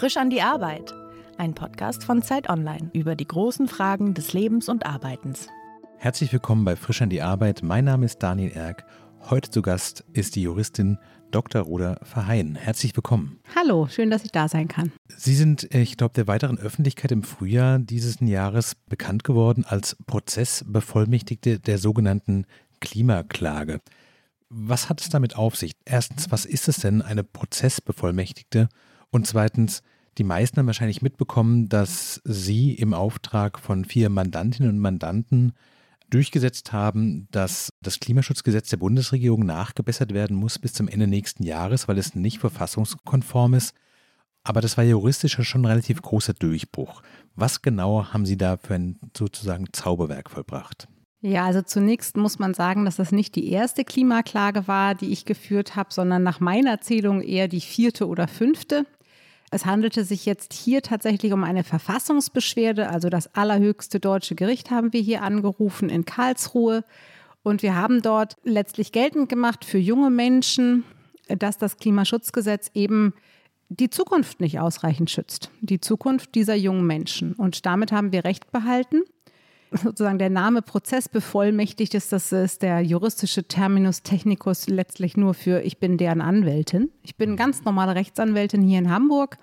Frisch an die Arbeit. Ein Podcast von Zeit Online über die großen Fragen des Lebens und Arbeitens. Herzlich willkommen bei Frisch an die Arbeit. Mein Name ist Daniel Erck. Heute zu Gast ist die Juristin Dr. Ruder Verheyen. Herzlich willkommen. Hallo, schön, dass ich da sein kann. Sie sind, ich glaube, der weiteren Öffentlichkeit im Frühjahr dieses Jahres bekannt geworden als Prozessbevollmächtigte der sogenannten Klimaklage. Was hat es damit auf sich? Erstens, was ist es denn, eine Prozessbevollmächtigte? Und zweitens, die meisten haben wahrscheinlich mitbekommen, dass Sie im Auftrag von vier Mandantinnen und Mandanten durchgesetzt haben, dass das Klimaschutzgesetz der Bundesregierung nachgebessert werden muss bis zum Ende nächsten Jahres, weil es nicht verfassungskonform ist. Aber das war juristisch schon ein relativ großer Durchbruch. Was genau haben Sie da für ein sozusagen Zauberwerk vollbracht? Ja, also zunächst muss man sagen, dass das nicht die erste Klimaklage war, die ich geführt habe, sondern nach meiner Erzählung eher die vierte oder fünfte. Es handelte sich jetzt hier tatsächlich um eine Verfassungsbeschwerde, also das allerhöchste deutsche Gericht haben wir hier angerufen in Karlsruhe. Und wir haben dort letztlich geltend gemacht für junge Menschen, dass das Klimaschutzgesetz eben die Zukunft nicht ausreichend schützt, die Zukunft dieser jungen Menschen. Und damit haben wir Recht behalten sozusagen der Name Prozessbevollmächtigt ist, das ist der juristische Terminus technicus letztlich nur für ich bin deren Anwältin. Ich bin ganz normale Rechtsanwältin hier in Hamburg,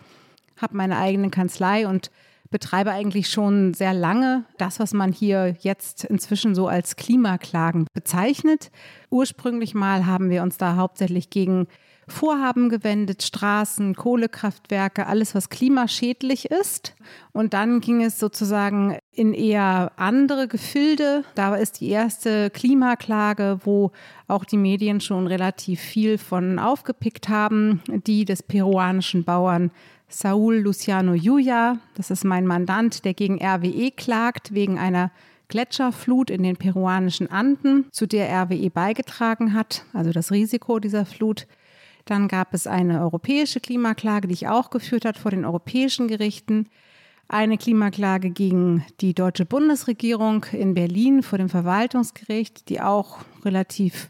habe meine eigene Kanzlei und betreibe eigentlich schon sehr lange das, was man hier jetzt inzwischen so als Klimaklagen bezeichnet. Ursprünglich mal haben wir uns da hauptsächlich gegen Vorhaben gewendet, Straßen, Kohlekraftwerke, alles, was klimaschädlich ist. Und dann ging es sozusagen in eher andere Gefilde. Da ist die erste Klimaklage, wo auch die Medien schon relativ viel von aufgepickt haben, die des peruanischen Bauern Saul Luciano Yuya. Das ist mein Mandant, der gegen RWE klagt wegen einer Gletscherflut in den peruanischen Anden, zu der RWE beigetragen hat, also das Risiko dieser Flut. Dann gab es eine europäische Klimaklage, die ich auch geführt hat vor den europäischen Gerichten. Eine Klimaklage gegen die deutsche Bundesregierung in Berlin vor dem Verwaltungsgericht, die auch relativ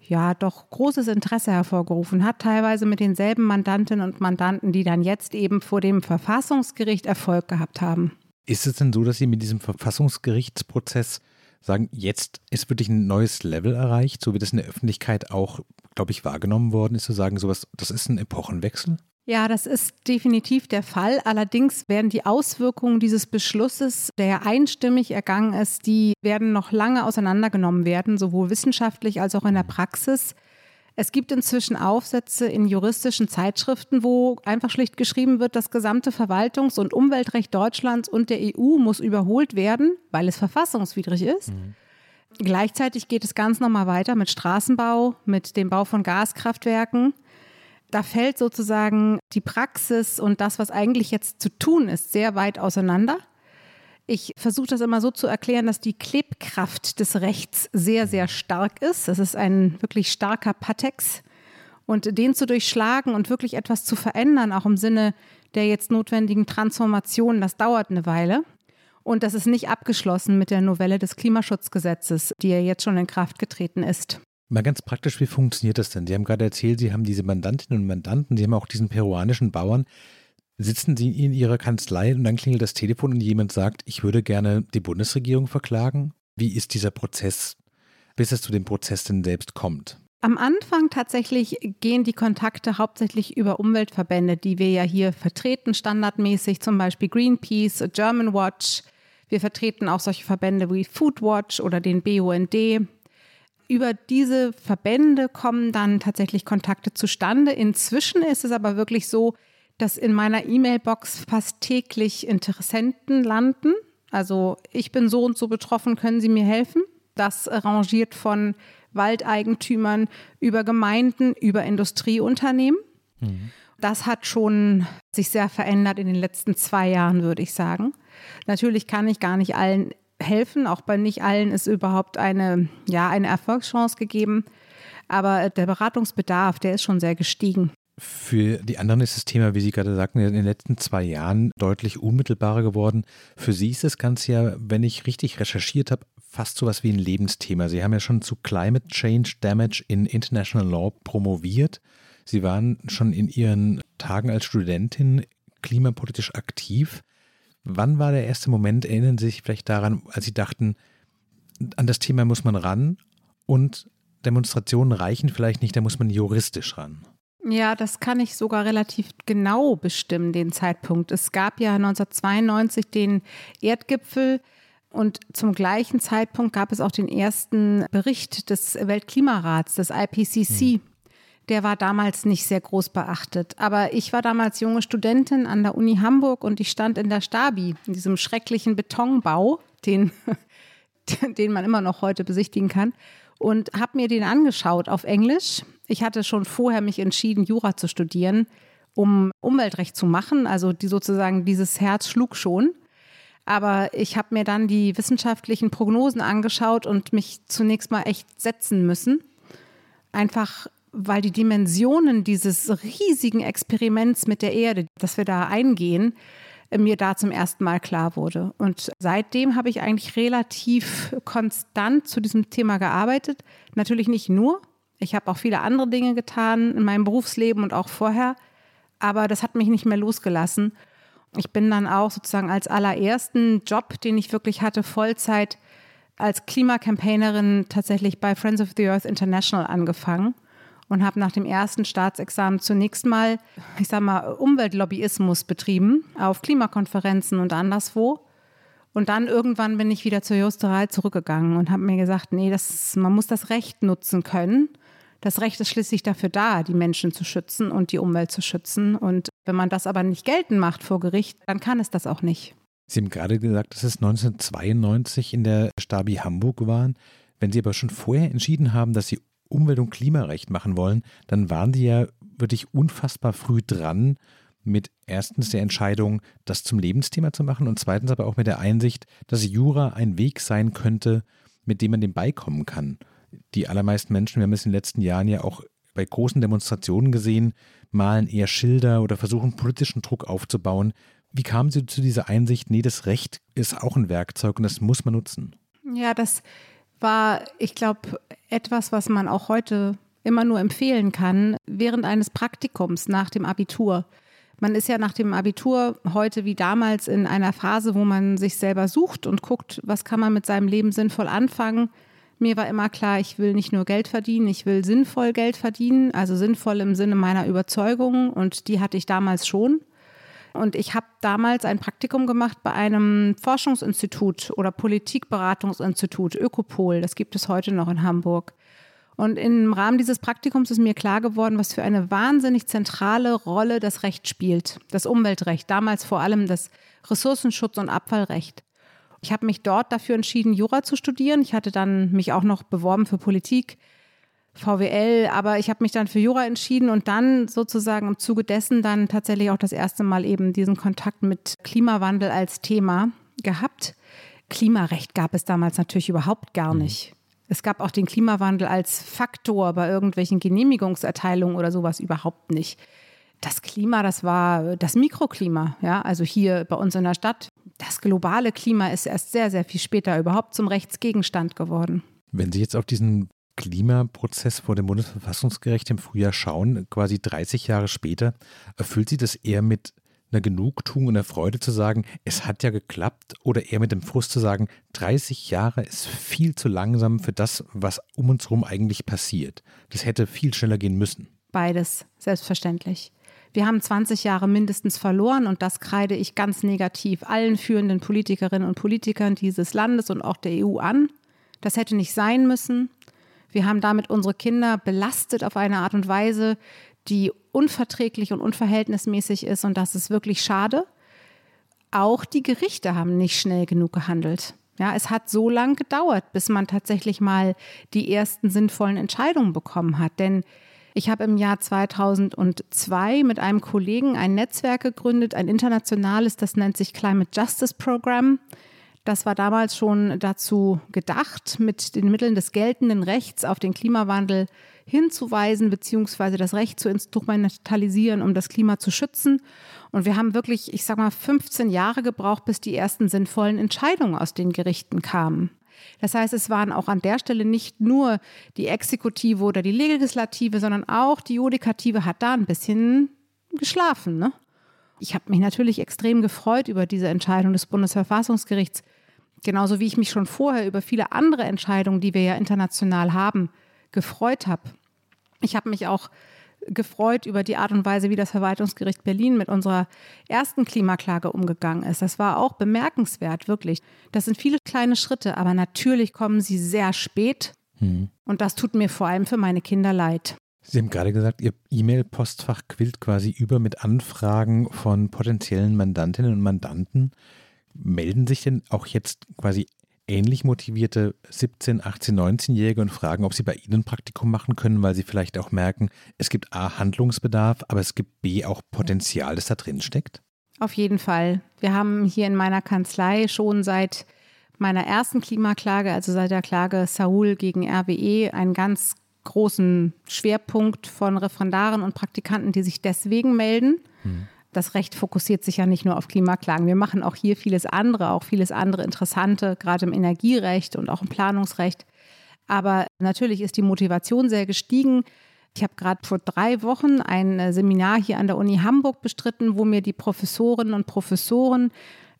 ja doch großes Interesse hervorgerufen hat, teilweise mit denselben Mandantinnen und Mandanten, die dann jetzt eben vor dem Verfassungsgericht Erfolg gehabt haben. Ist es denn so, dass Sie mit diesem Verfassungsgerichtsprozess sagen, jetzt ist wirklich ein neues Level erreicht, so wie das in der Öffentlichkeit auch, glaube ich, wahrgenommen worden ist, zu sagen, sowas, das ist ein Epochenwechsel? Ja, das ist definitiv der Fall. Allerdings werden die Auswirkungen dieses Beschlusses, der einstimmig ergangen ist, die werden noch lange auseinandergenommen werden, sowohl wissenschaftlich als auch in der Praxis. Es gibt inzwischen Aufsätze in juristischen Zeitschriften, wo einfach schlicht geschrieben wird, das gesamte Verwaltungs- und Umweltrecht Deutschlands und der EU muss überholt werden, weil es verfassungswidrig ist. Mhm. Gleichzeitig geht es ganz normal weiter mit Straßenbau, mit dem Bau von Gaskraftwerken. Da fällt sozusagen die Praxis und das, was eigentlich jetzt zu tun ist, sehr weit auseinander. Ich versuche das immer so zu erklären, dass die Klebkraft des Rechts sehr, sehr stark ist. Das ist ein wirklich starker Patex. Und den zu durchschlagen und wirklich etwas zu verändern, auch im Sinne der jetzt notwendigen Transformation, das dauert eine Weile. Und das ist nicht abgeschlossen mit der Novelle des Klimaschutzgesetzes, die ja jetzt schon in Kraft getreten ist. Mal ganz praktisch, wie funktioniert das denn? Sie haben gerade erzählt, Sie haben diese Mandantinnen und Mandanten, Sie haben auch diesen peruanischen Bauern, sitzen Sie in Ihrer Kanzlei und dann klingelt das Telefon und jemand sagt, ich würde gerne die Bundesregierung verklagen? Wie ist dieser Prozess, bis es zu dem Prozess denn selbst kommt? Am Anfang tatsächlich gehen die Kontakte hauptsächlich über Umweltverbände, die wir ja hier vertreten, standardmäßig, zum Beispiel Greenpeace, German Watch. Wir vertreten auch solche Verbände wie Foodwatch oder den BUND. Über diese Verbände kommen dann tatsächlich Kontakte zustande. Inzwischen ist es aber wirklich so, dass in meiner E-Mail-Box fast täglich Interessenten landen. Also ich bin so und so betroffen, können Sie mir helfen? Das rangiert von Waldeigentümern über Gemeinden, über Industrieunternehmen. Mhm. Das hat schon sich sehr verändert in den letzten zwei Jahren, würde ich sagen. Natürlich kann ich gar nicht allen helfen. Auch bei nicht allen ist überhaupt eine, ja, eine Erfolgschance gegeben. Aber der Beratungsbedarf, der ist schon sehr gestiegen. Für die anderen ist das Thema, wie Sie gerade sagten, in den letzten zwei Jahren deutlich unmittelbarer geworden. Für Sie ist das Ganze ja, wenn ich richtig recherchiert habe, fast so was wie ein Lebensthema. Sie haben ja schon zu Climate Change Damage in International Law promoviert. Sie waren schon in Ihren Tagen als Studentin klimapolitisch aktiv. Wann war der erste Moment, erinnern Sie sich vielleicht daran, als Sie dachten, an das Thema muss man ran und Demonstrationen reichen vielleicht nicht, da muss man juristisch ran? Ja, das kann ich sogar relativ genau bestimmen, den Zeitpunkt. Es gab ja 1992 den Erdgipfel und zum gleichen Zeitpunkt gab es auch den ersten Bericht des Weltklimarats, des IPCC. Hm. Der war damals nicht sehr groß beachtet. Aber ich war damals junge Studentin an der Uni Hamburg und ich stand in der Stabi, in diesem schrecklichen Betonbau, den, den man immer noch heute besichtigen kann, und habe mir den angeschaut auf Englisch. Ich hatte schon vorher mich entschieden, Jura zu studieren, um Umweltrecht zu machen. Also die sozusagen dieses Herz schlug schon. Aber ich habe mir dann die wissenschaftlichen Prognosen angeschaut und mich zunächst mal echt setzen müssen. Einfach weil die Dimensionen dieses riesigen Experiments mit der Erde, das wir da eingehen, mir da zum ersten Mal klar wurde. Und seitdem habe ich eigentlich relativ konstant zu diesem Thema gearbeitet. Natürlich nicht nur. Ich habe auch viele andere Dinge getan in meinem Berufsleben und auch vorher. Aber das hat mich nicht mehr losgelassen. Ich bin dann auch sozusagen als allerersten Job, den ich wirklich hatte, Vollzeit als Klimacampaignerin tatsächlich bei Friends of the Earth International angefangen und habe nach dem ersten Staatsexamen zunächst mal, ich sag mal, Umweltlobbyismus betrieben auf Klimakonferenzen und anderswo. Und dann irgendwann bin ich wieder zur Justerei zurückgegangen und habe mir gesagt, nee, das, man muss das Recht nutzen können. Das Recht ist schließlich dafür da, die Menschen zu schützen und die Umwelt zu schützen. Und wenn man das aber nicht geltend macht vor Gericht, dann kann es das auch nicht. Sie haben gerade gesagt, dass es 1992 in der Stabi Hamburg waren. Wenn Sie aber schon vorher entschieden haben, dass Sie Umwelt- und Klimarecht machen wollen, dann waren die ja wirklich unfassbar früh dran mit erstens der Entscheidung, das zum Lebensthema zu machen und zweitens aber auch mit der Einsicht, dass Jura ein Weg sein könnte, mit dem man dem beikommen kann. Die allermeisten Menschen, wir haben es in den letzten Jahren ja auch bei großen Demonstrationen gesehen, malen eher Schilder oder versuchen politischen Druck aufzubauen. Wie kamen Sie zu dieser Einsicht, nee, das Recht ist auch ein Werkzeug und das muss man nutzen? Ja, das war, ich glaube, etwas, was man auch heute immer nur empfehlen kann, während eines Praktikums nach dem Abitur. Man ist ja nach dem Abitur heute wie damals in einer Phase, wo man sich selber sucht und guckt, was kann man mit seinem Leben sinnvoll anfangen. Mir war immer klar, ich will nicht nur Geld verdienen, ich will sinnvoll Geld verdienen, also sinnvoll im Sinne meiner Überzeugung und die hatte ich damals schon. Und ich habe damals ein Praktikum gemacht bei einem Forschungsinstitut oder Politikberatungsinstitut, Ökopol. Das gibt es heute noch in Hamburg. Und im Rahmen dieses Praktikums ist mir klar geworden, was für eine wahnsinnig zentrale Rolle das Recht spielt. Das Umweltrecht, damals vor allem das Ressourcenschutz- und Abfallrecht. Ich habe mich dort dafür entschieden, Jura zu studieren. Ich hatte dann mich auch noch beworben für Politik VWL, aber ich habe mich dann für Jura entschieden und dann sozusagen im Zuge dessen dann tatsächlich auch das erste Mal eben diesen Kontakt mit Klimawandel als Thema gehabt. Klimarecht gab es damals natürlich überhaupt gar mhm. nicht. Es gab auch den Klimawandel als Faktor bei irgendwelchen Genehmigungserteilungen oder sowas überhaupt nicht. Das Klima, das war das Mikroklima, ja, also hier bei uns in der Stadt. Das globale Klima ist erst sehr, sehr viel später überhaupt zum Rechtsgegenstand geworden. Wenn Sie jetzt auf diesen Klimaprozess vor dem Bundesverfassungsgericht im Frühjahr schauen, quasi 30 Jahre später, erfüllt Sie das eher mit einer Genugtuung und einer Freude zu sagen, es hat ja geklappt oder eher mit dem Frust zu sagen, 30 Jahre ist viel zu langsam für das, was um uns herum eigentlich passiert. Das hätte viel schneller gehen müssen. Beides, selbstverständlich. Wir haben 20 Jahre mindestens verloren und das kreide ich ganz negativ allen führenden Politikerinnen und Politikern dieses Landes und auch der EU an. Das hätte nicht sein müssen. Wir haben damit unsere Kinder belastet auf eine Art und Weise, die unverträglich und unverhältnismäßig ist und das ist wirklich schade. Auch die Gerichte haben nicht schnell genug gehandelt. Ja, es hat so lange gedauert, bis man tatsächlich mal die ersten sinnvollen Entscheidungen bekommen hat. Denn ich habe im Jahr 2002 mit einem Kollegen ein Netzwerk gegründet, ein internationales, das nennt sich Climate Justice Program. Das war damals schon dazu gedacht, mit den Mitteln des geltenden Rechts auf den Klimawandel hinzuweisen, beziehungsweise das Recht zu instrumentalisieren, um das Klima zu schützen. Und wir haben wirklich, ich sag mal, 15 Jahre gebraucht, bis die ersten sinnvollen Entscheidungen aus den Gerichten kamen. Das heißt, es waren auch an der Stelle nicht nur die Exekutive oder die Legislative, sondern auch die Judikative hat da ein bisschen geschlafen. Ne? Ich habe mich natürlich extrem gefreut über diese Entscheidung des Bundesverfassungsgerichts, genauso wie ich mich schon vorher über viele andere Entscheidungen, die wir ja international haben, gefreut habe. Ich habe mich auch gefreut über die Art und Weise, wie das Verwaltungsgericht Berlin mit unserer ersten Klimaklage umgegangen ist. Das war auch bemerkenswert, wirklich. Das sind viele kleine Schritte, aber natürlich kommen sie sehr spät. Hm. Und das tut mir vor allem für meine Kinder leid. Sie haben gerade gesagt, Ihr E-Mail-Postfach quillt quasi über mit Anfragen von potenziellen Mandantinnen und Mandanten. Melden sich denn auch jetzt quasi ähnlich motivierte 17, 18, 19-Jährige und fragen, ob sie bei Ihnen Praktikum machen können, weil sie vielleicht auch merken, es gibt A, Handlungsbedarf, aber es gibt B, auch Potenzial, das da drin steckt? Auf jeden Fall. Wir haben hier in meiner Kanzlei schon seit meiner ersten Klimaklage, also seit der Klage Saul gegen RWE, einen ganz großen Schwerpunkt von Referendaren und Praktikanten, die sich deswegen melden. Hm. Das Recht fokussiert sich ja nicht nur auf Klimaklagen. Wir machen auch hier vieles andere, auch vieles andere Interessante, gerade im Energierecht und auch im Planungsrecht. Aber natürlich ist die Motivation sehr gestiegen. Ich habe gerade vor drei Wochen ein äh, Seminar hier an der Uni Hamburg bestritten, wo mir die Professorinnen und Professoren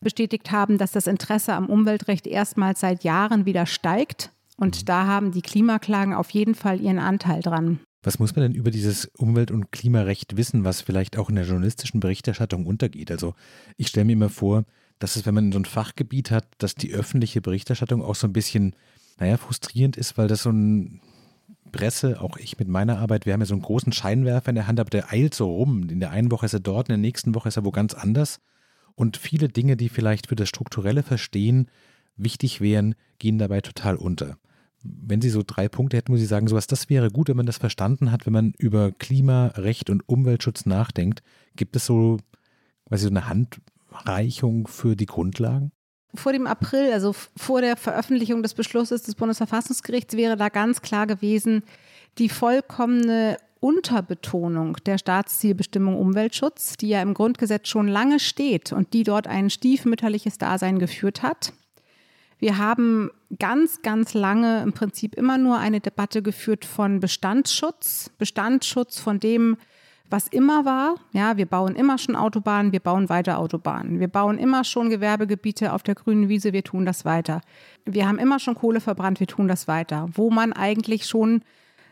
bestätigt haben, dass das Interesse am Umweltrecht erstmals seit Jahren wieder steigt. Und da haben die Klimaklagen auf jeden Fall ihren Anteil dran. Was muss man denn über dieses Umwelt- und Klimarecht wissen, was vielleicht auch in der journalistischen Berichterstattung untergeht? Also ich stelle mir immer vor, dass es, wenn man so ein Fachgebiet hat, dass die öffentliche Berichterstattung auch so ein bisschen, naja, frustrierend ist, weil das so ein Presse, auch ich mit meiner Arbeit, wir haben ja so einen großen Scheinwerfer in der Hand, aber der eilt so rum. In der einen Woche ist er dort, in der nächsten Woche ist er wo ganz anders. Und viele Dinge, die vielleicht für das strukturelle Verstehen wichtig wären, gehen dabei total unter wenn Sie so drei Punkte hätten, wo Sie sagen, sowas, das wäre gut, wenn man das verstanden hat, wenn man über Klima, Recht und Umweltschutz nachdenkt. Gibt es so quasi so eine Handreichung für die Grundlagen? Vor dem April, also vor der Veröffentlichung des Beschlusses des Bundesverfassungsgerichts, wäre da ganz klar gewesen, die vollkommene Unterbetonung der Staatszielbestimmung Umweltschutz, die ja im Grundgesetz schon lange steht und die dort ein stiefmütterliches Dasein geführt hat. Wir haben ganz, ganz lange im Prinzip immer nur eine Debatte geführt von Bestandsschutz, Bestandsschutz von dem, was immer war. Ja, wir bauen immer schon Autobahnen, wir bauen weiter Autobahnen. Wir bauen immer schon Gewerbegebiete auf der grünen Wiese, wir tun das weiter. Wir haben immer schon Kohle verbrannt, wir tun das weiter. Wo man eigentlich schon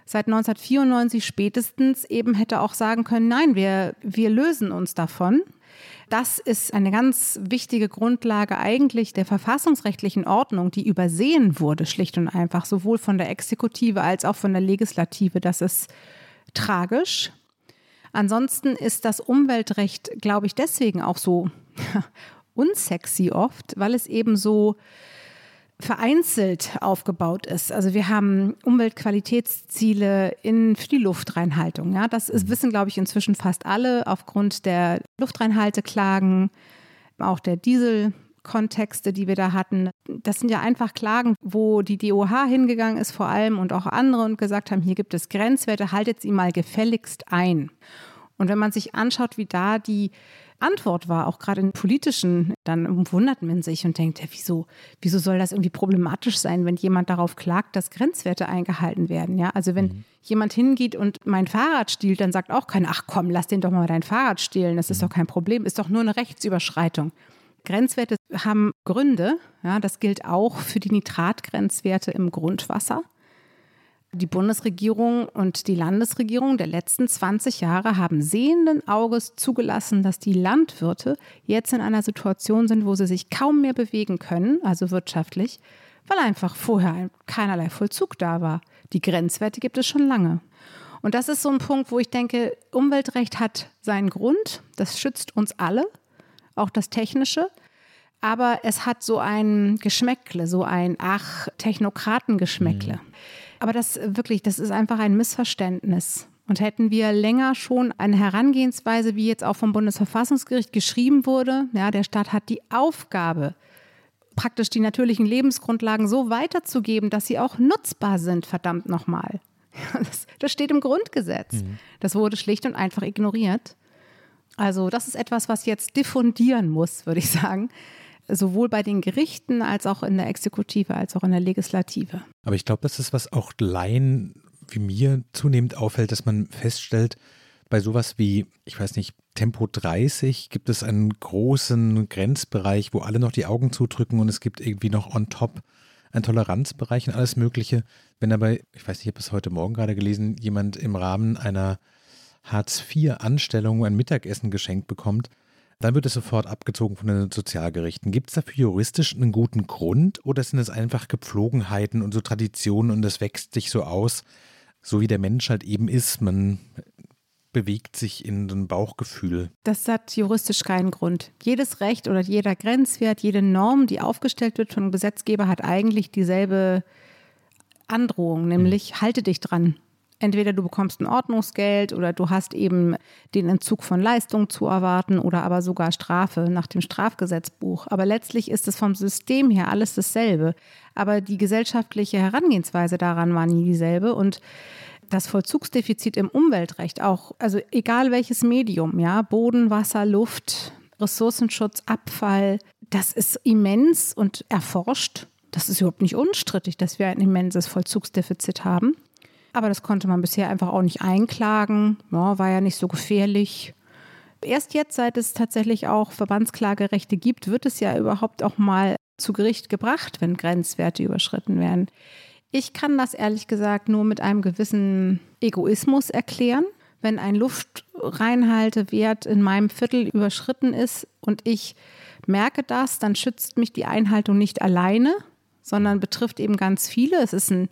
seit 1994 spätestens eben hätte auch sagen können, nein, wir, wir lösen uns davon. Das ist eine ganz wichtige Grundlage eigentlich der verfassungsrechtlichen Ordnung, die übersehen wurde, schlicht und einfach, sowohl von der Exekutive als auch von der Legislative. Das ist tragisch. Ansonsten ist das Umweltrecht, glaube ich, deswegen auch so unsexy oft, weil es eben so vereinzelt aufgebaut ist. Also wir haben Umweltqualitätsziele in, für die Luftreinhaltung. Ja, das ist, mhm. wissen, glaube ich, inzwischen fast alle aufgrund der Luftreinhalteklagen, auch der Dieselkontexte, die wir da hatten. Das sind ja einfach Klagen, wo die DOH hingegangen ist vor allem und auch andere und gesagt haben, hier gibt es Grenzwerte, haltet sie mal gefälligst ein. Und wenn man sich anschaut, wie da die Antwort war, auch gerade in politischen, dann wundert man sich und denkt, ja, wieso, wieso soll das irgendwie problematisch sein, wenn jemand darauf klagt, dass Grenzwerte eingehalten werden? Ja, also wenn mhm. jemand hingeht und mein Fahrrad stiehlt, dann sagt auch keiner, ach komm, lass den doch mal dein Fahrrad stehlen, das ist mhm. doch kein Problem, ist doch nur eine Rechtsüberschreitung. Grenzwerte haben Gründe, ja, das gilt auch für die Nitratgrenzwerte im Grundwasser. Die Bundesregierung und die Landesregierung der letzten 20 Jahre haben sehenden Auges zugelassen, dass die Landwirte jetzt in einer Situation sind, wo sie sich kaum mehr bewegen können, also wirtschaftlich, weil einfach vorher keinerlei Vollzug da war. Die Grenzwerte gibt es schon lange. Und das ist so ein Punkt, wo ich denke, Umweltrecht hat seinen Grund, das schützt uns alle, auch das Technische. Aber es hat so ein Geschmäckle, so ein Ach, Technokratengeschmäckle. Mhm. Aber das wirklich, das ist einfach ein Missverständnis. Und hätten wir länger schon eine Herangehensweise, wie jetzt auch vom Bundesverfassungsgericht geschrieben wurde, ja, der Staat hat die Aufgabe, praktisch die natürlichen Lebensgrundlagen so weiterzugeben, dass sie auch nutzbar sind, verdammt nochmal. Das, das steht im Grundgesetz. Mhm. Das wurde schlicht und einfach ignoriert. Also das ist etwas, was jetzt diffundieren muss, würde ich sagen sowohl bei den Gerichten als auch in der Exekutive als auch in der Legislative. Aber ich glaube, das ist, was auch Laien wie mir zunehmend auffällt, dass man feststellt, bei sowas wie, ich weiß nicht, Tempo 30 gibt es einen großen Grenzbereich, wo alle noch die Augen zudrücken und es gibt irgendwie noch on top einen Toleranzbereich und alles Mögliche. Wenn aber, ich weiß nicht, ich habe es heute Morgen gerade gelesen, jemand im Rahmen einer Hartz-IV-Anstellung ein Mittagessen geschenkt bekommt, dann wird es sofort abgezogen von den Sozialgerichten. Gibt es dafür juristisch einen guten Grund oder sind es einfach Gepflogenheiten und so Traditionen und es wächst sich so aus, so wie der Mensch halt eben ist? Man bewegt sich in ein Bauchgefühl. Das hat juristisch keinen Grund. Jedes Recht oder jeder Grenzwert, jede Norm, die aufgestellt wird vom Gesetzgeber, hat eigentlich dieselbe Androhung, nämlich mhm. halte dich dran. Entweder du bekommst ein Ordnungsgeld oder du hast eben den Entzug von Leistung zu erwarten oder aber sogar Strafe nach dem Strafgesetzbuch. Aber letztlich ist es vom System her alles dasselbe. Aber die gesellschaftliche Herangehensweise daran war nie dieselbe und das Vollzugsdefizit im Umweltrecht auch, also egal welches Medium, ja, Boden, Wasser, Luft, Ressourcenschutz, Abfall, das ist immens und erforscht. Das ist überhaupt nicht unstrittig, dass wir ein immenses Vollzugsdefizit haben. Aber das konnte man bisher einfach auch nicht einklagen. Ja, war ja nicht so gefährlich. Erst jetzt, seit es tatsächlich auch Verbandsklagerechte gibt, wird es ja überhaupt auch mal zu Gericht gebracht, wenn Grenzwerte überschritten werden. Ich kann das ehrlich gesagt nur mit einem gewissen Egoismus erklären. Wenn ein Luftreinhaltewert in meinem Viertel überschritten ist und ich merke das, dann schützt mich die Einhaltung nicht alleine, sondern betrifft eben ganz viele. Es ist ein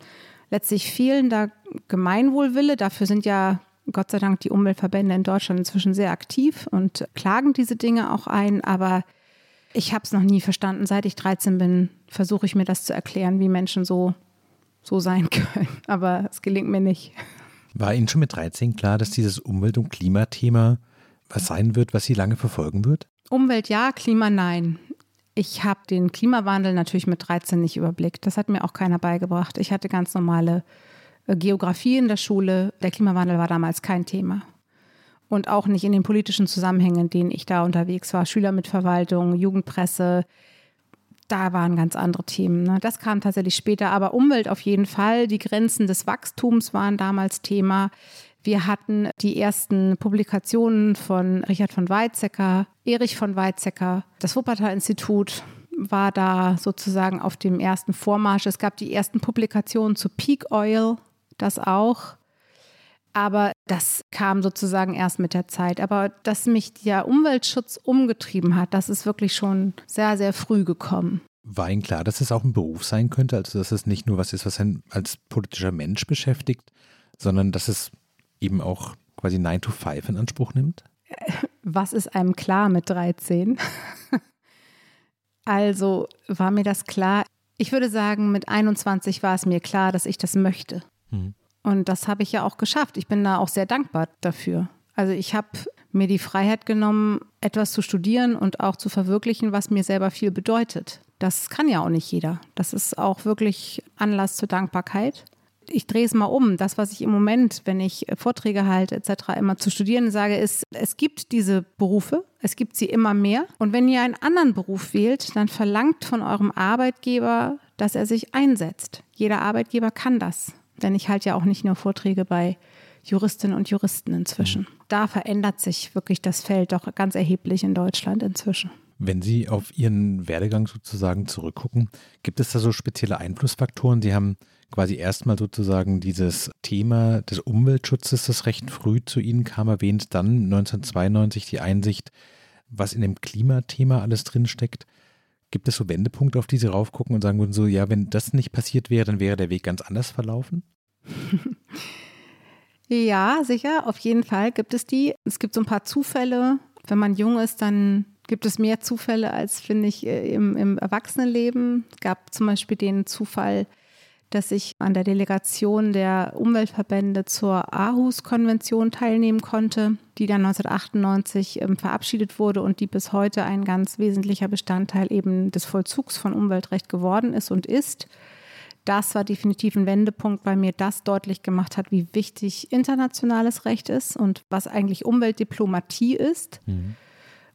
letztlich fehlender Gemeinwohlwille. Dafür sind ja Gott sei Dank die Umweltverbände in Deutschland inzwischen sehr aktiv und klagen diese Dinge auch ein. Aber ich habe es noch nie verstanden. Seit ich 13 bin, versuche ich mir das zu erklären, wie Menschen so so sein können. Aber es gelingt mir nicht. War Ihnen schon mit 13 klar, dass dieses Umwelt- und Klimathema was sein wird, was Sie lange verfolgen wird? Umwelt ja, Klima nein. Ich habe den Klimawandel natürlich mit 13 nicht überblickt. Das hat mir auch keiner beigebracht. Ich hatte ganz normale äh, Geografie in der Schule. Der Klimawandel war damals kein Thema. Und auch nicht in den politischen Zusammenhängen, in denen ich da unterwegs war. Schüler mit Verwaltung, Jugendpresse, da waren ganz andere Themen. Ne? Das kam tatsächlich später, aber Umwelt auf jeden Fall. Die Grenzen des Wachstums waren damals Thema. Wir hatten die ersten Publikationen von Richard von Weizsäcker, Erich von Weizsäcker. Das Wuppertal-Institut war da sozusagen auf dem ersten Vormarsch. Es gab die ersten Publikationen zu Peak Oil, das auch. Aber das kam sozusagen erst mit der Zeit. Aber dass mich der Umweltschutz umgetrieben hat, das ist wirklich schon sehr, sehr früh gekommen. War Ihnen klar, dass es auch ein Beruf sein könnte? Also, dass es nicht nur was ist, was einen als politischer Mensch beschäftigt, sondern dass es eben auch quasi 9 to 5 in Anspruch nimmt? Was ist einem klar mit 13? also war mir das klar. Ich würde sagen, mit 21 war es mir klar, dass ich das möchte. Hm. Und das habe ich ja auch geschafft. Ich bin da auch sehr dankbar dafür. Also ich habe mir die Freiheit genommen, etwas zu studieren und auch zu verwirklichen, was mir selber viel bedeutet. Das kann ja auch nicht jeder. Das ist auch wirklich Anlass zur Dankbarkeit. Ich drehe es mal um. Das, was ich im Moment, wenn ich Vorträge halte etc., immer zu studieren sage, ist, es gibt diese Berufe, es gibt sie immer mehr. Und wenn ihr einen anderen Beruf wählt, dann verlangt von eurem Arbeitgeber, dass er sich einsetzt. Jeder Arbeitgeber kann das. Denn ich halte ja auch nicht nur Vorträge bei Juristinnen und Juristen inzwischen. Mhm. Da verändert sich wirklich das Feld doch ganz erheblich in Deutschland inzwischen. Wenn Sie auf Ihren Werdegang sozusagen zurückgucken, gibt es da so spezielle Einflussfaktoren? Sie haben quasi erstmal sozusagen dieses Thema des Umweltschutzes, das recht früh zu Ihnen kam, erwähnt, dann 1992 die Einsicht, was in dem Klimathema alles drinsteckt. Gibt es so Wendepunkte, auf die Sie raufgucken und sagen würden, so, ja, wenn das nicht passiert wäre, dann wäre der Weg ganz anders verlaufen? ja, sicher, auf jeden Fall gibt es die. Es gibt so ein paar Zufälle. Wenn man jung ist, dann gibt es mehr Zufälle als, finde ich, äh, im, im Erwachsenenleben. Es gab zum Beispiel den Zufall, dass ich an der Delegation der Umweltverbände zur Aarhus-Konvention teilnehmen konnte, die dann 1998 ähm, verabschiedet wurde und die bis heute ein ganz wesentlicher Bestandteil eben des Vollzugs von Umweltrecht geworden ist und ist. Das war definitiv ein Wendepunkt bei mir, das deutlich gemacht hat, wie wichtig internationales Recht ist und was eigentlich Umweltdiplomatie ist. Mhm.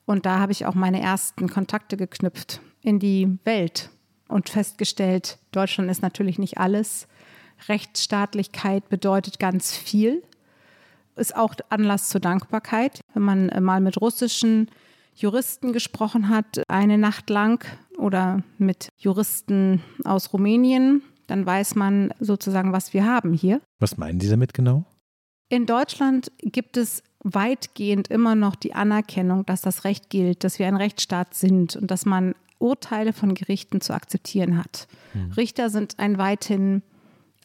Und da habe ich auch meine ersten Kontakte geknüpft in die Welt und festgestellt, Deutschland ist natürlich nicht alles. Rechtsstaatlichkeit bedeutet ganz viel. ist auch Anlass zur Dankbarkeit. Wenn man mal mit russischen Juristen gesprochen hat, eine Nacht lang oder mit Juristen aus Rumänien, dann weiß man sozusagen, was wir haben hier. Was meinen Sie damit genau? In Deutschland gibt es weitgehend immer noch die Anerkennung, dass das Recht gilt, dass wir ein Rechtsstaat sind und dass man Urteile von Gerichten zu akzeptieren hat. Hm. Richter sind ein weithin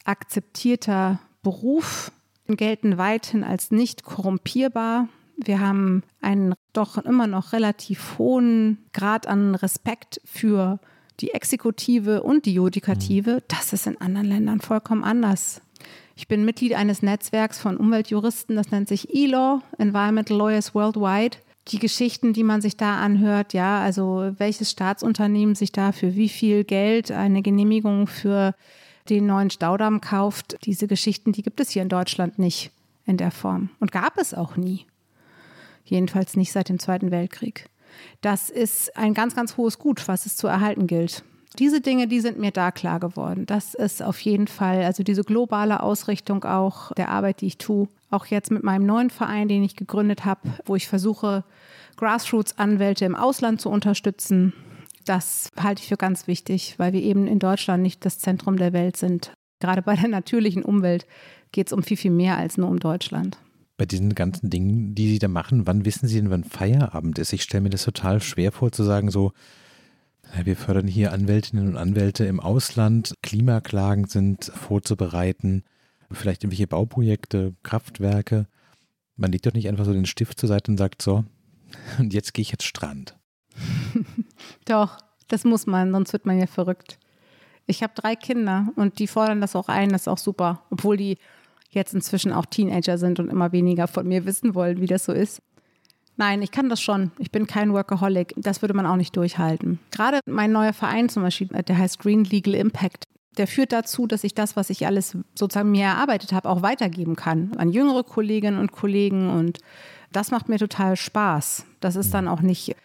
akzeptierter Beruf, gelten weithin als nicht korrumpierbar. Wir haben einen doch immer noch relativ hohen Grad an Respekt für die Exekutive und die Judikative. Hm. Das ist in anderen Ländern vollkommen anders. Ich bin Mitglied eines Netzwerks von Umweltjuristen, das nennt sich ELAW, Environmental Lawyers Worldwide. Die Geschichten, die man sich da anhört, ja, also welches Staatsunternehmen sich da für wie viel Geld eine Genehmigung für den neuen Staudamm kauft, diese Geschichten, die gibt es hier in Deutschland nicht in der Form und gab es auch nie. Jedenfalls nicht seit dem Zweiten Weltkrieg. Das ist ein ganz, ganz hohes Gut, was es zu erhalten gilt diese Dinge, die sind mir da klar geworden. Das ist auf jeden Fall, also diese globale Ausrichtung auch der Arbeit, die ich tue. Auch jetzt mit meinem neuen Verein, den ich gegründet habe, wo ich versuche, Grassroots-Anwälte im Ausland zu unterstützen. Das halte ich für ganz wichtig, weil wir eben in Deutschland nicht das Zentrum der Welt sind. Gerade bei der natürlichen Umwelt geht es um viel, viel mehr als nur um Deutschland bei diesen ganzen Dingen, die Sie da machen, wann wissen Sie denn, wann Feierabend ist? Ich stelle mir das total schwer vor zu sagen, so, wir fördern hier Anwältinnen und Anwälte im Ausland. Klimaklagen sind vorzubereiten. Vielleicht irgendwelche Bauprojekte, Kraftwerke. Man legt doch nicht einfach so den Stift zur Seite und sagt so, und jetzt gehe ich jetzt Strand. doch, das muss man, sonst wird man ja verrückt. Ich habe drei Kinder und die fordern das auch ein, das ist auch super. Obwohl die jetzt inzwischen auch Teenager sind und immer weniger von mir wissen wollen, wie das so ist. Nein, ich kann das schon. Ich bin kein Workaholic. Das würde man auch nicht durchhalten. Gerade mein neuer Verein zum Beispiel, der heißt Green Legal Impact, der führt dazu, dass ich das, was ich alles sozusagen mir erarbeitet habe, auch weitergeben kann an jüngere Kolleginnen und Kollegen. Und das macht mir total Spaß. Das ist dann auch nicht,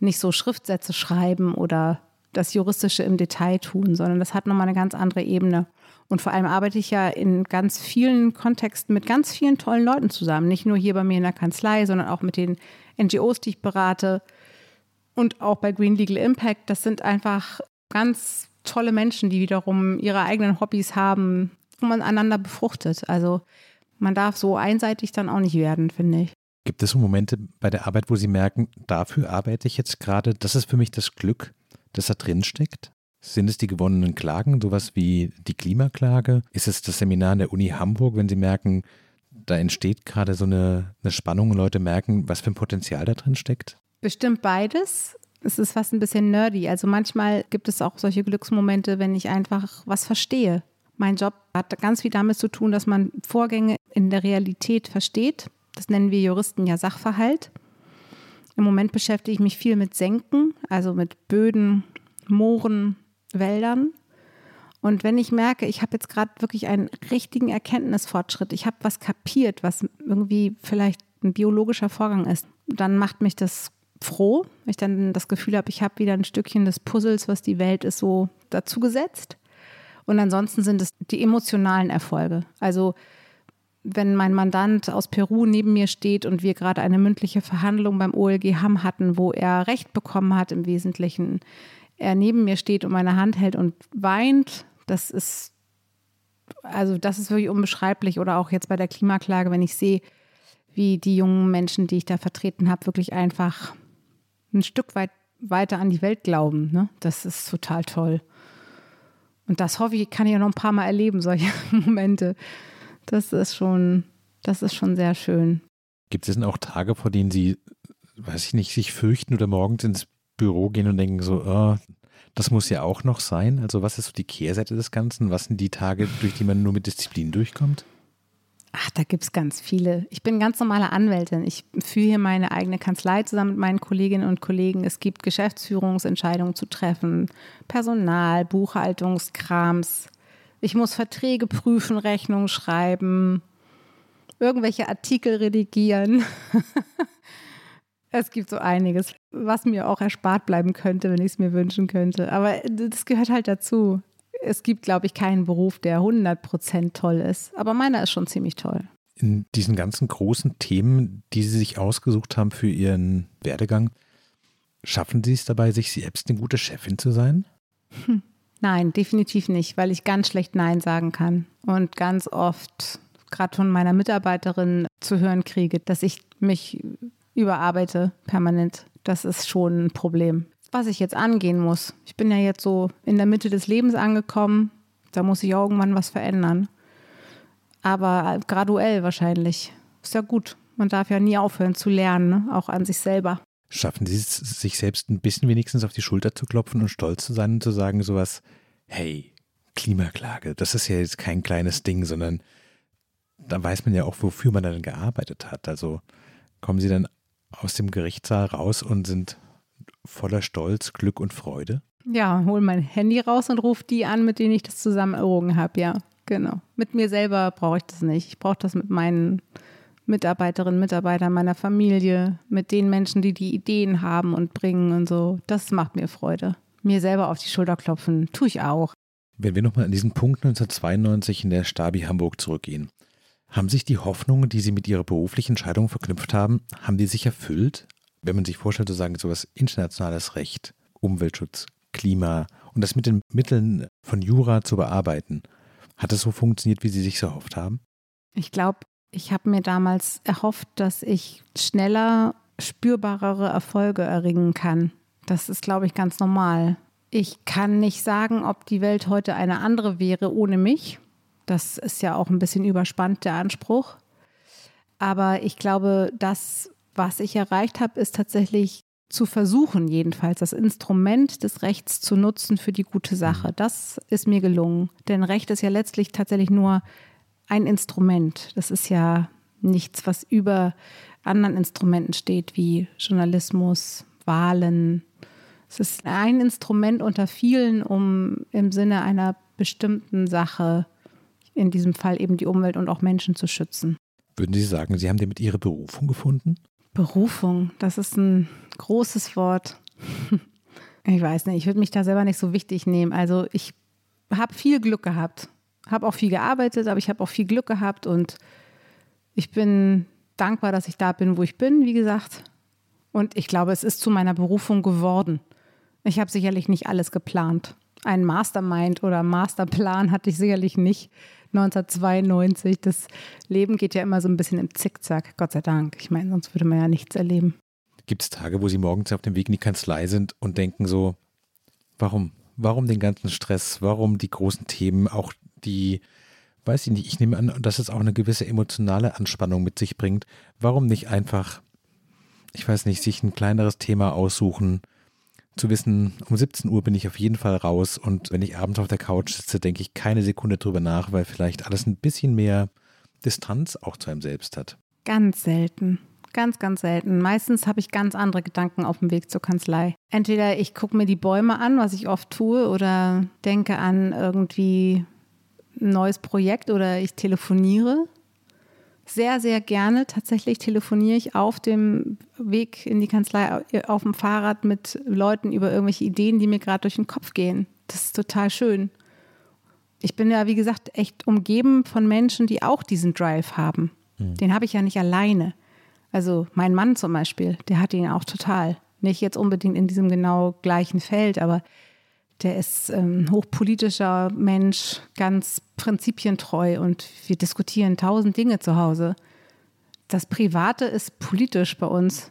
nicht so Schriftsätze schreiben oder das Juristische im Detail tun, sondern das hat nochmal eine ganz andere Ebene. Und vor allem arbeite ich ja in ganz vielen Kontexten mit ganz vielen tollen Leuten zusammen. Nicht nur hier bei mir in der Kanzlei, sondern auch mit den NGOs, die ich berate. Und auch bei Green Legal Impact. Das sind einfach ganz tolle Menschen, die wiederum ihre eigenen Hobbys haben und man einander befruchtet. Also man darf so einseitig dann auch nicht werden, finde ich. Gibt es so Momente bei der Arbeit, wo Sie merken, dafür arbeite ich jetzt gerade, das ist für mich das Glück, das da drin steckt? Sind es die gewonnenen Klagen, sowas wie die Klimaklage? Ist es das Seminar an der Uni Hamburg, wenn Sie merken, da entsteht gerade so eine, eine Spannung und Leute merken, was für ein Potenzial da drin steckt? Bestimmt beides. Es ist fast ein bisschen nerdy. Also manchmal gibt es auch solche Glücksmomente, wenn ich einfach was verstehe. Mein Job hat ganz viel damit zu tun, dass man Vorgänge in der Realität versteht. Das nennen wir Juristen ja Sachverhalt. Im Moment beschäftige ich mich viel mit Senken, also mit Böden, Mooren, Wäldern. Und wenn ich merke, ich habe jetzt gerade wirklich einen richtigen Erkenntnisfortschritt, ich habe was kapiert, was irgendwie vielleicht ein biologischer Vorgang ist, dann macht mich das froh, wenn ich dann das Gefühl habe, ich habe wieder ein Stückchen des Puzzles, was die Welt ist, so dazu gesetzt. Und ansonsten sind es die emotionalen Erfolge. Also wenn mein Mandant aus Peru neben mir steht und wir gerade eine mündliche Verhandlung beim OLG Hamm hatten, wo er Recht bekommen hat im Wesentlichen, er neben mir steht und meine Hand hält und weint, das ist, also das ist wirklich unbeschreiblich. Oder auch jetzt bei der Klimaklage, wenn ich sehe, wie die jungen Menschen, die ich da vertreten habe, wirklich einfach ein Stück weit weiter an die Welt glauben. Ne? Das ist total toll. Und das hoffe ich, kann ich ja noch ein paar Mal erleben, solche Momente. Das ist schon, das ist schon sehr schön. Gibt es denn auch Tage, vor denen Sie, weiß ich nicht, sich fürchten oder morgens ins Büro gehen und denken so, oh, das muss ja auch noch sein. Also was ist so die Kehrseite des Ganzen? Was sind die Tage, durch die man nur mit Disziplin durchkommt? Ach, da gibt es ganz viele. Ich bin ganz normale Anwältin. Ich führe hier meine eigene Kanzlei zusammen mit meinen Kolleginnen und Kollegen. Es gibt Geschäftsführungsentscheidungen zu treffen, Personal, Buchhaltungskrams. Ich muss Verträge prüfen, Rechnungen schreiben, irgendwelche Artikel redigieren. Es gibt so einiges, was mir auch erspart bleiben könnte, wenn ich es mir wünschen könnte. Aber das gehört halt dazu. Es gibt, glaube ich, keinen Beruf, der 100% toll ist. Aber meiner ist schon ziemlich toll. In diesen ganzen großen Themen, die Sie sich ausgesucht haben für Ihren Werdegang, schaffen Sie es dabei, sich selbst eine gute Chefin zu sein? Hm. Nein, definitiv nicht, weil ich ganz schlecht Nein sagen kann und ganz oft gerade von meiner Mitarbeiterin zu hören kriege, dass ich mich überarbeite permanent. Das ist schon ein Problem. Was ich jetzt angehen muss. Ich bin ja jetzt so in der Mitte des Lebens angekommen. Da muss ich irgendwann was verändern. Aber graduell wahrscheinlich. Ist ja gut. Man darf ja nie aufhören zu lernen, ne? auch an sich selber. Schaffen Sie es, sich selbst ein bisschen wenigstens auf die Schulter zu klopfen und stolz zu sein und zu sagen sowas, hey, Klimaklage, das ist ja jetzt kein kleines Ding, sondern da weiß man ja auch, wofür man dann gearbeitet hat. Also kommen Sie dann aus dem Gerichtssaal raus und sind voller Stolz, Glück und Freude? Ja, hol mein Handy raus und ruf die an, mit denen ich das zusammen errungen habe, ja. Genau. Mit mir selber brauche ich das nicht. Ich brauche das mit meinen Mitarbeiterinnen, Mitarbeitern meiner Familie, mit den Menschen, die die Ideen haben und bringen und so. Das macht mir Freude. Mir selber auf die Schulter klopfen, tue ich auch. Wenn wir nochmal an diesen Punkt 1992 in der Stabi Hamburg zurückgehen, haben sich die Hoffnungen, die Sie mit Ihrer beruflichen Entscheidung verknüpft haben, haben die sich erfüllt? Wenn man sich vorstellt, zu sagen, sowas internationales Recht, Umweltschutz, Klima und das mit den Mitteln von Jura zu bearbeiten, hat es so funktioniert, wie Sie sich so erhofft haben? Ich glaube, ich habe mir damals erhofft, dass ich schneller spürbarere Erfolge erringen kann. Das ist, glaube ich, ganz normal. Ich kann nicht sagen, ob die Welt heute eine andere wäre ohne mich. Das ist ja auch ein bisschen überspannt, der Anspruch. Aber ich glaube, das, was ich erreicht habe, ist tatsächlich zu versuchen, jedenfalls das Instrument des Rechts zu nutzen für die gute Sache. Mhm. Das ist mir gelungen. Denn Recht ist ja letztlich tatsächlich nur ein Instrument. Das ist ja nichts, was über anderen Instrumenten steht, wie Journalismus, Wahlen. Es ist ein Instrument unter vielen, um im Sinne einer bestimmten Sache in diesem Fall eben die Umwelt und auch Menschen zu schützen. Würden Sie sagen, Sie haben damit Ihre Berufung gefunden? Berufung, das ist ein großes Wort. Ich weiß nicht, ich würde mich da selber nicht so wichtig nehmen. Also ich habe viel Glück gehabt, habe auch viel gearbeitet, aber ich habe auch viel Glück gehabt und ich bin dankbar, dass ich da bin, wo ich bin, wie gesagt. Und ich glaube, es ist zu meiner Berufung geworden. Ich habe sicherlich nicht alles geplant. Ein Mastermind oder Masterplan hatte ich sicherlich nicht. 1992. Das Leben geht ja immer so ein bisschen im Zickzack, Gott sei Dank. Ich meine, sonst würde man ja nichts erleben. Gibt es Tage, wo Sie morgens auf dem Weg in die Kanzlei sind und denken so, warum? Warum den ganzen Stress? Warum die großen Themen? Auch die, weiß ich nicht, ich nehme an, dass es auch eine gewisse emotionale Anspannung mit sich bringt. Warum nicht einfach, ich weiß nicht, sich ein kleineres Thema aussuchen, zu wissen, um 17 Uhr bin ich auf jeden Fall raus und wenn ich abends auf der Couch sitze, denke ich keine Sekunde drüber nach, weil vielleicht alles ein bisschen mehr Distanz auch zu einem selbst hat. Ganz selten. Ganz, ganz selten. Meistens habe ich ganz andere Gedanken auf dem Weg zur Kanzlei. Entweder ich gucke mir die Bäume an, was ich oft tue, oder denke an irgendwie ein neues Projekt oder ich telefoniere sehr, sehr gerne. Tatsächlich telefoniere ich auf dem Weg in die Kanzlei auf dem Fahrrad mit Leuten über irgendwelche Ideen, die mir gerade durch den Kopf gehen. Das ist total schön. Ich bin ja, wie gesagt, echt umgeben von Menschen, die auch diesen Drive haben. Mhm. Den habe ich ja nicht alleine. Also mein Mann zum Beispiel, der hat ihn auch total. Nicht jetzt unbedingt in diesem genau gleichen Feld, aber der ist ein ähm, hochpolitischer Mensch, ganz prinzipientreu und wir diskutieren tausend Dinge zu Hause. Das Private ist politisch bei uns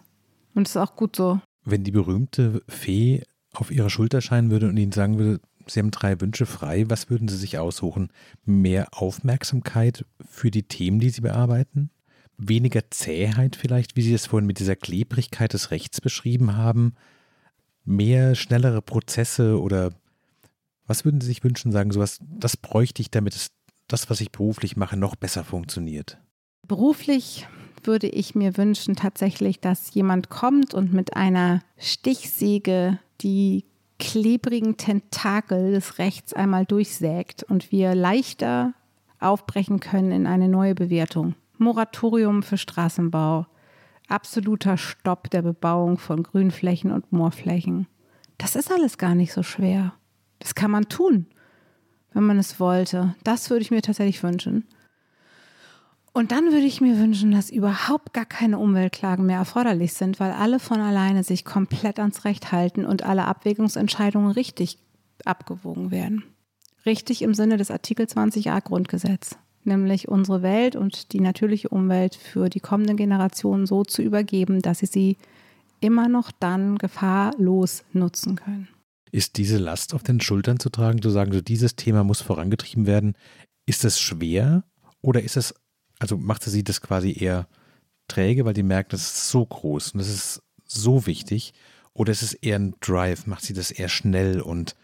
und ist auch gut so. Wenn die berühmte Fee auf ihrer Schulter scheinen würde und Ihnen sagen würde, Sie haben drei Wünsche frei, was würden Sie sich aussuchen? Mehr Aufmerksamkeit für die Themen, die Sie bearbeiten? Weniger Zähheit vielleicht, wie Sie es vorhin mit dieser Klebrigkeit des Rechts beschrieben haben? Mehr schnellere Prozesse oder was würden Sie sich wünschen, sagen, sowas, das bräuchte ich, damit es, das, was ich beruflich mache, noch besser funktioniert? Beruflich würde ich mir wünschen tatsächlich, dass jemand kommt und mit einer Stichsäge die klebrigen Tentakel des Rechts einmal durchsägt und wir leichter aufbrechen können in eine neue Bewertung. Moratorium für Straßenbau, absoluter Stopp der Bebauung von Grünflächen und Moorflächen. Das ist alles gar nicht so schwer. Das kann man tun, wenn man es wollte. Das würde ich mir tatsächlich wünschen. Und dann würde ich mir wünschen, dass überhaupt gar keine Umweltklagen mehr erforderlich sind, weil alle von alleine sich komplett ans Recht halten und alle Abwägungsentscheidungen richtig abgewogen werden. Richtig im Sinne des Artikel 20a Grundgesetz, nämlich unsere Welt und die natürliche Umwelt für die kommenden Generationen so zu übergeben, dass sie sie immer noch dann gefahrlos nutzen können. Ist diese Last auf den Schultern zu tragen, zu sagen, so dieses Thema muss vorangetrieben werden? Ist das schwer oder ist es also machte sie das quasi eher träge, weil die merkt, das ist so groß und das ist so wichtig? Oder ist es eher ein Drive? Macht sie das eher schnell und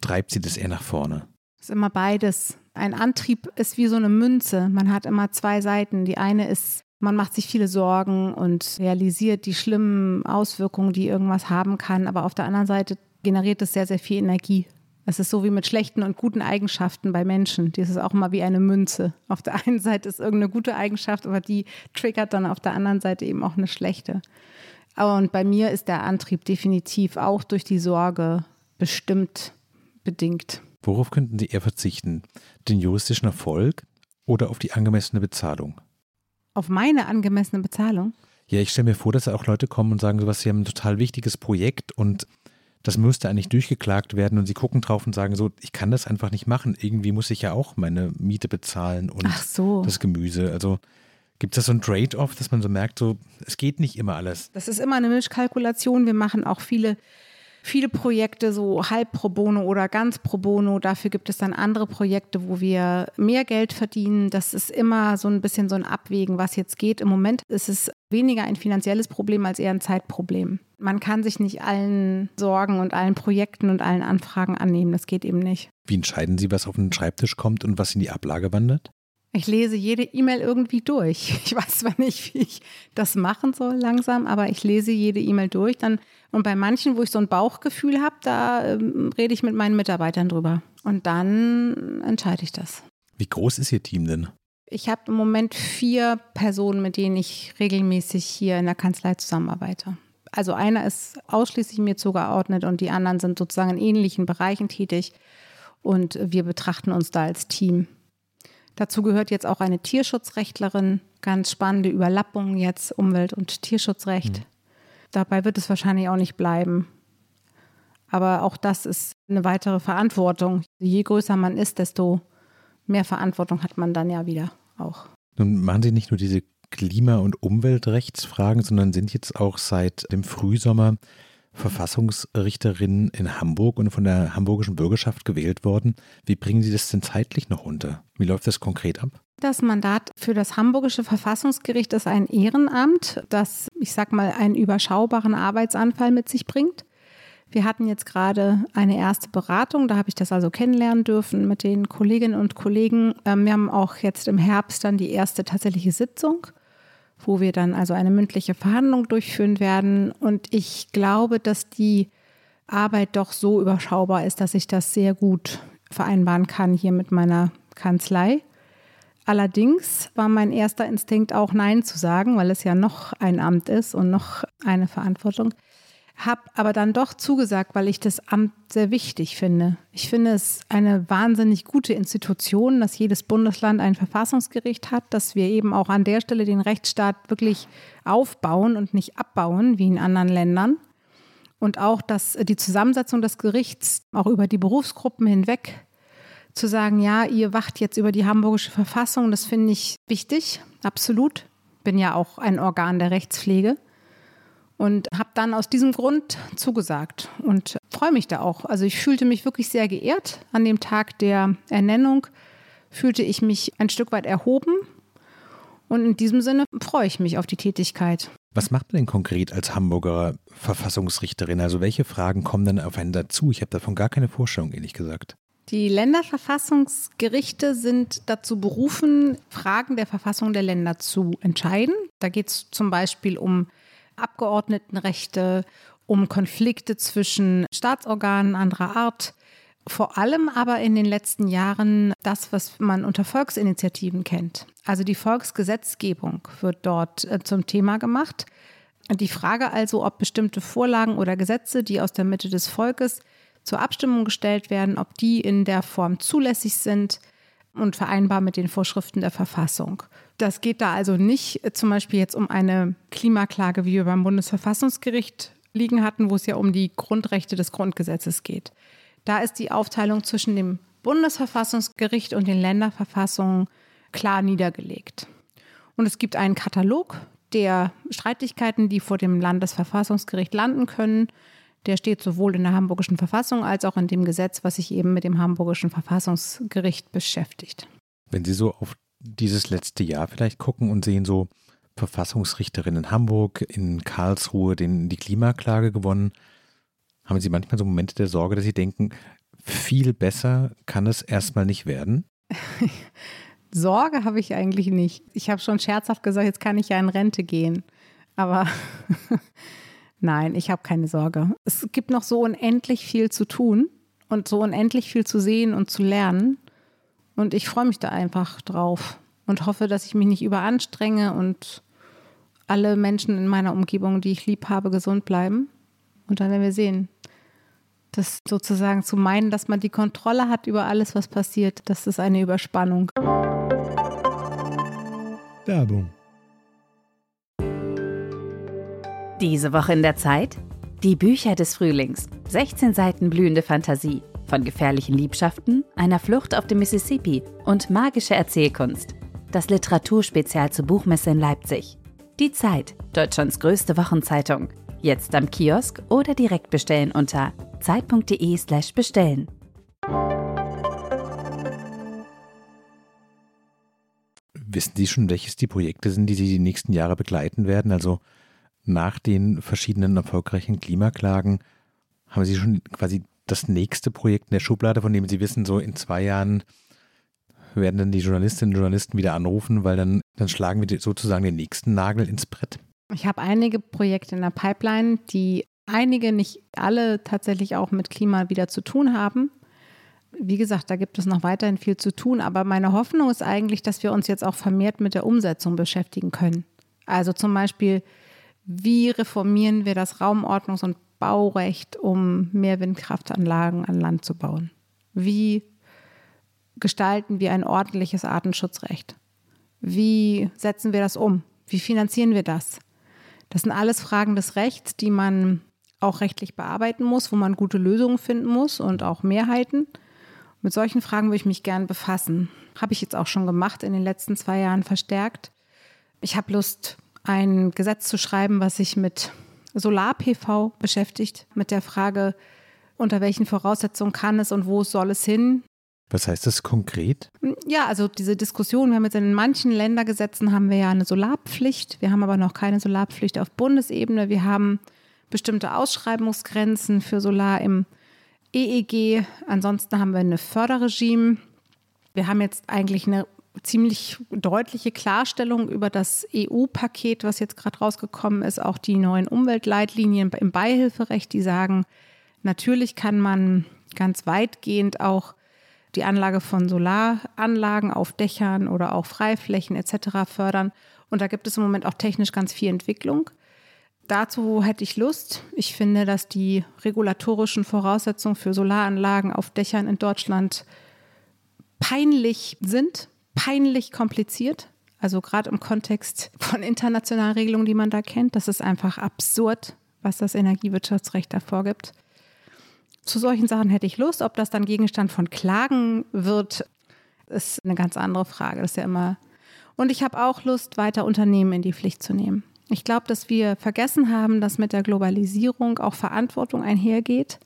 treibt sie das eher nach vorne? Es ist immer beides. Ein Antrieb ist wie so eine Münze. Man hat immer zwei Seiten. Die eine ist, man macht sich viele Sorgen und realisiert die schlimmen Auswirkungen, die irgendwas haben kann. Aber auf der anderen Seite generiert es sehr, sehr viel Energie. Es ist so wie mit schlechten und guten Eigenschaften bei Menschen. Das ist auch immer wie eine Münze. Auf der einen Seite ist irgendeine gute Eigenschaft, aber die triggert dann auf der anderen Seite eben auch eine schlechte. Und bei mir ist der Antrieb definitiv auch durch die Sorge bestimmt bedingt. Worauf könnten Sie eher verzichten? Den juristischen Erfolg oder auf die angemessene Bezahlung? Auf meine angemessene Bezahlung? Ja, ich stelle mir vor, dass auch Leute kommen und sagen, sowas, sie haben ein total wichtiges Projekt und das müsste eigentlich durchgeklagt werden und sie gucken drauf und sagen so, ich kann das einfach nicht machen. Irgendwie muss ich ja auch meine Miete bezahlen und so. das Gemüse. Also gibt es da so ein Trade-off, dass man so merkt, so es geht nicht immer alles. Das ist immer eine Mischkalkulation. Wir machen auch viele viele Projekte so halb pro bono oder ganz pro bono. Dafür gibt es dann andere Projekte, wo wir mehr Geld verdienen. Das ist immer so ein bisschen so ein Abwägen, was jetzt geht. Im Moment ist es weniger ein finanzielles Problem als eher ein Zeitproblem. Man kann sich nicht allen Sorgen und allen Projekten und allen Anfragen annehmen. Das geht eben nicht. Wie entscheiden Sie, was auf den Schreibtisch kommt und was in die Ablage wandert? Ich lese jede E-Mail irgendwie durch. Ich weiß zwar nicht, wie ich das machen soll langsam, aber ich lese jede E-Mail durch. Dann, und bei manchen, wo ich so ein Bauchgefühl habe, da ähm, rede ich mit meinen Mitarbeitern drüber. Und dann entscheide ich das. Wie groß ist Ihr Team denn? Ich habe im Moment vier Personen, mit denen ich regelmäßig hier in der Kanzlei zusammenarbeite. Also einer ist ausschließlich mir zugeordnet und die anderen sind sozusagen in ähnlichen Bereichen tätig. Und wir betrachten uns da als Team. Dazu gehört jetzt auch eine Tierschutzrechtlerin. Ganz spannende Überlappung jetzt Umwelt- und Tierschutzrecht. Mhm. Dabei wird es wahrscheinlich auch nicht bleiben. Aber auch das ist eine weitere Verantwortung. Je größer man ist, desto mehr Verantwortung hat man dann ja wieder auch. Nun machen Sie nicht nur diese Klima- und Umweltrechtsfragen, sondern sind jetzt auch seit dem Frühsommer Verfassungsrichterin in Hamburg und von der hamburgischen Bürgerschaft gewählt worden. Wie bringen Sie das denn zeitlich noch unter? Wie läuft das konkret ab? Das Mandat für das Hamburgische Verfassungsgericht ist ein Ehrenamt, das, ich sag mal, einen überschaubaren Arbeitsanfall mit sich bringt. Wir hatten jetzt gerade eine erste Beratung, da habe ich das also kennenlernen dürfen mit den Kolleginnen und Kollegen. Ähm, wir haben auch jetzt im Herbst dann die erste tatsächliche Sitzung wo wir dann also eine mündliche Verhandlung durchführen werden. Und ich glaube, dass die Arbeit doch so überschaubar ist, dass ich das sehr gut vereinbaren kann hier mit meiner Kanzlei. Allerdings war mein erster Instinkt auch Nein zu sagen, weil es ja noch ein Amt ist und noch eine Verantwortung habe aber dann doch zugesagt, weil ich das Amt sehr wichtig finde. Ich finde es eine wahnsinnig gute Institution, dass jedes Bundesland ein Verfassungsgericht hat, dass wir eben auch an der Stelle den Rechtsstaat wirklich aufbauen und nicht abbauen wie in anderen Ländern. Und auch, dass die Zusammensetzung des Gerichts auch über die Berufsgruppen hinweg zu sagen, ja, ihr wacht jetzt über die hamburgische Verfassung, das finde ich wichtig, absolut. Bin ja auch ein Organ der Rechtspflege und habe dann aus diesem Grund zugesagt und freue mich da auch. Also ich fühlte mich wirklich sehr geehrt. An dem Tag der Ernennung fühlte ich mich ein Stück weit erhoben und in diesem Sinne freue ich mich auf die Tätigkeit. Was macht man denn konkret als Hamburger Verfassungsrichterin? Also welche Fragen kommen dann auf einen dazu? Ich habe davon gar keine Vorstellung, ehrlich gesagt. Die Länderverfassungsgerichte sind dazu berufen, Fragen der Verfassung der Länder zu entscheiden. Da geht es zum Beispiel um Abgeordnetenrechte, um Konflikte zwischen Staatsorganen anderer Art. Vor allem aber in den letzten Jahren das, was man unter Volksinitiativen kennt. Also die Volksgesetzgebung wird dort äh, zum Thema gemacht. Die Frage also, ob bestimmte Vorlagen oder Gesetze, die aus der Mitte des Volkes zur Abstimmung gestellt werden, ob die in der Form zulässig sind, und vereinbar mit den Vorschriften der Verfassung. Das geht da also nicht zum Beispiel jetzt um eine Klimaklage, wie wir beim Bundesverfassungsgericht liegen hatten, wo es ja um die Grundrechte des Grundgesetzes geht. Da ist die Aufteilung zwischen dem Bundesverfassungsgericht und den Länderverfassungen klar niedergelegt. Und es gibt einen Katalog der Streitigkeiten, die vor dem Landesverfassungsgericht landen können. Der steht sowohl in der Hamburgischen Verfassung als auch in dem Gesetz, was sich eben mit dem Hamburgischen Verfassungsgericht beschäftigt. Wenn Sie so auf dieses letzte Jahr vielleicht gucken und sehen so Verfassungsrichterin in Hamburg, in Karlsruhe den, die Klimaklage gewonnen, haben Sie manchmal so Momente der Sorge, dass Sie denken, viel besser kann es erstmal nicht werden? Sorge habe ich eigentlich nicht. Ich habe schon scherzhaft gesagt, jetzt kann ich ja in Rente gehen. Aber nein, ich habe keine Sorge. Es gibt noch so unendlich viel zu tun und so unendlich viel zu sehen und zu lernen. Und ich freue mich da einfach drauf und hoffe, dass ich mich nicht überanstrenge und alle Menschen in meiner Umgebung, die ich lieb habe, gesund bleiben. Und dann werden wir sehen. Das sozusagen zu meinen, dass man die Kontrolle hat über alles, was passiert, das ist eine Überspannung. Werbung. Diese Woche in der Zeit? Die Bücher des Frühlings. 16 Seiten blühende Fantasie. Von gefährlichen Liebschaften, einer Flucht auf dem Mississippi und magische Erzählkunst. Das Literaturspezial zur Buchmesse in Leipzig. Die Zeit, Deutschlands größte Wochenzeitung. Jetzt am Kiosk oder direkt bestellen unter zeit.de/slash bestellen. Wissen Sie schon, welches die Projekte sind, die Sie die nächsten Jahre begleiten werden? Also nach den verschiedenen erfolgreichen Klimaklagen haben Sie schon quasi das nächste Projekt in der Schublade, von dem Sie wissen, so in zwei Jahren werden dann die Journalistinnen und Journalisten wieder anrufen, weil dann, dann schlagen wir sozusagen den nächsten Nagel ins Brett. Ich habe einige Projekte in der Pipeline, die einige, nicht alle tatsächlich auch mit Klima wieder zu tun haben. Wie gesagt, da gibt es noch weiterhin viel zu tun, aber meine Hoffnung ist eigentlich, dass wir uns jetzt auch vermehrt mit der Umsetzung beschäftigen können. Also zum Beispiel, wie reformieren wir das Raumordnungs- und Baurecht, um mehr Windkraftanlagen an Land zu bauen? Wie gestalten wir ein ordentliches Artenschutzrecht? Wie setzen wir das um? Wie finanzieren wir das? Das sind alles Fragen des Rechts, die man auch rechtlich bearbeiten muss, wo man gute Lösungen finden muss und auch Mehrheiten. Mit solchen Fragen würde ich mich gern befassen. Habe ich jetzt auch schon gemacht, in den letzten zwei Jahren verstärkt. Ich habe Lust, ein Gesetz zu schreiben, was sich mit Solar-PV beschäftigt, mit der Frage, unter welchen Voraussetzungen kann es und wo soll es hin? Was heißt das konkret? Ja, also diese Diskussion, wir haben jetzt in manchen Ländergesetzen haben wir ja eine Solarpflicht, wir haben aber noch keine Solarpflicht auf Bundesebene. Wir haben bestimmte Ausschreibungsgrenzen für Solar im EEG. Ansonsten haben wir ein Förderregime. Wir haben jetzt eigentlich eine ziemlich deutliche Klarstellung über das EU-Paket, was jetzt gerade rausgekommen ist, auch die neuen Umweltleitlinien im Beihilferecht, die sagen, natürlich kann man ganz weitgehend auch die Anlage von Solaranlagen auf Dächern oder auch Freiflächen etc. fördern. Und da gibt es im Moment auch technisch ganz viel Entwicklung. Dazu hätte ich Lust. Ich finde, dass die regulatorischen Voraussetzungen für Solaranlagen auf Dächern in Deutschland peinlich sind, peinlich kompliziert. Also gerade im Kontext von internationalen Regelungen, die man da kennt. Das ist einfach absurd, was das Energiewirtschaftsrecht da vorgibt. Zu solchen Sachen hätte ich Lust. Ob das dann Gegenstand von Klagen wird, ist eine ganz andere Frage. Das ist ja immer. Und ich habe auch Lust, weiter Unternehmen in die Pflicht zu nehmen. Ich glaube, dass wir vergessen haben, dass mit der Globalisierung auch Verantwortung einhergeht.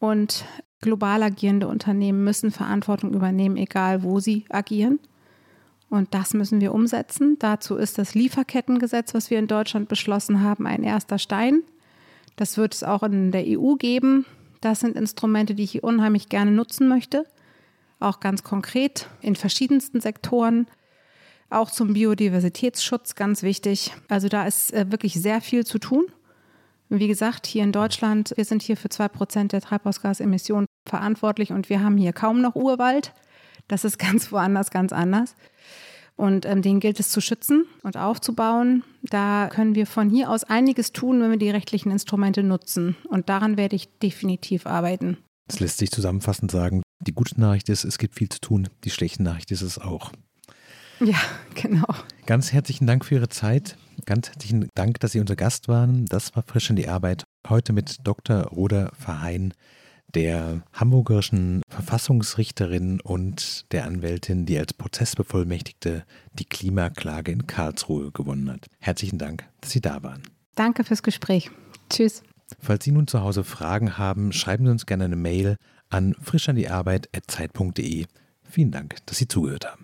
Und global agierende Unternehmen müssen Verantwortung übernehmen, egal wo sie agieren. Und das müssen wir umsetzen. Dazu ist das Lieferkettengesetz, was wir in Deutschland beschlossen haben, ein erster Stein. Das wird es auch in der EU geben. Das sind Instrumente, die ich unheimlich gerne nutzen möchte, auch ganz konkret in verschiedensten Sektoren, auch zum Biodiversitätsschutz ganz wichtig. Also da ist äh, wirklich sehr viel zu tun. Wie gesagt, hier in Deutschland, wir sind hier für zwei Prozent der Treibhausgasemissionen verantwortlich und wir haben hier kaum noch Urwald. Das ist ganz woanders, ganz anders. Und ähm, den gilt es zu schützen und aufzubauen. Da können wir von hier aus einiges tun, wenn wir die rechtlichen Instrumente nutzen. Und daran werde ich definitiv arbeiten. Es lässt sich zusammenfassend sagen, die gute Nachricht ist, es gibt viel zu tun, die schlechte Nachricht ist es auch. Ja, genau. Ganz herzlichen Dank für Ihre Zeit. Ganz herzlichen Dank, dass Sie unser Gast waren. Das war frisch in die Arbeit. Heute mit Dr. Roder Verheyen, der hamburgerischen Verfassungsrichterin und der Anwältin, die als Prozessbevollmächtigte die Klimaklage in Karlsruhe gewonnen hat. Herzlichen Dank, dass Sie da waren. Danke fürs Gespräch. Tschüss. Falls Sie nun zu Hause Fragen haben, schreiben Sie uns gerne eine Mail an frischandiarbeit.zeit.de. Vielen Dank, dass Sie zugehört haben.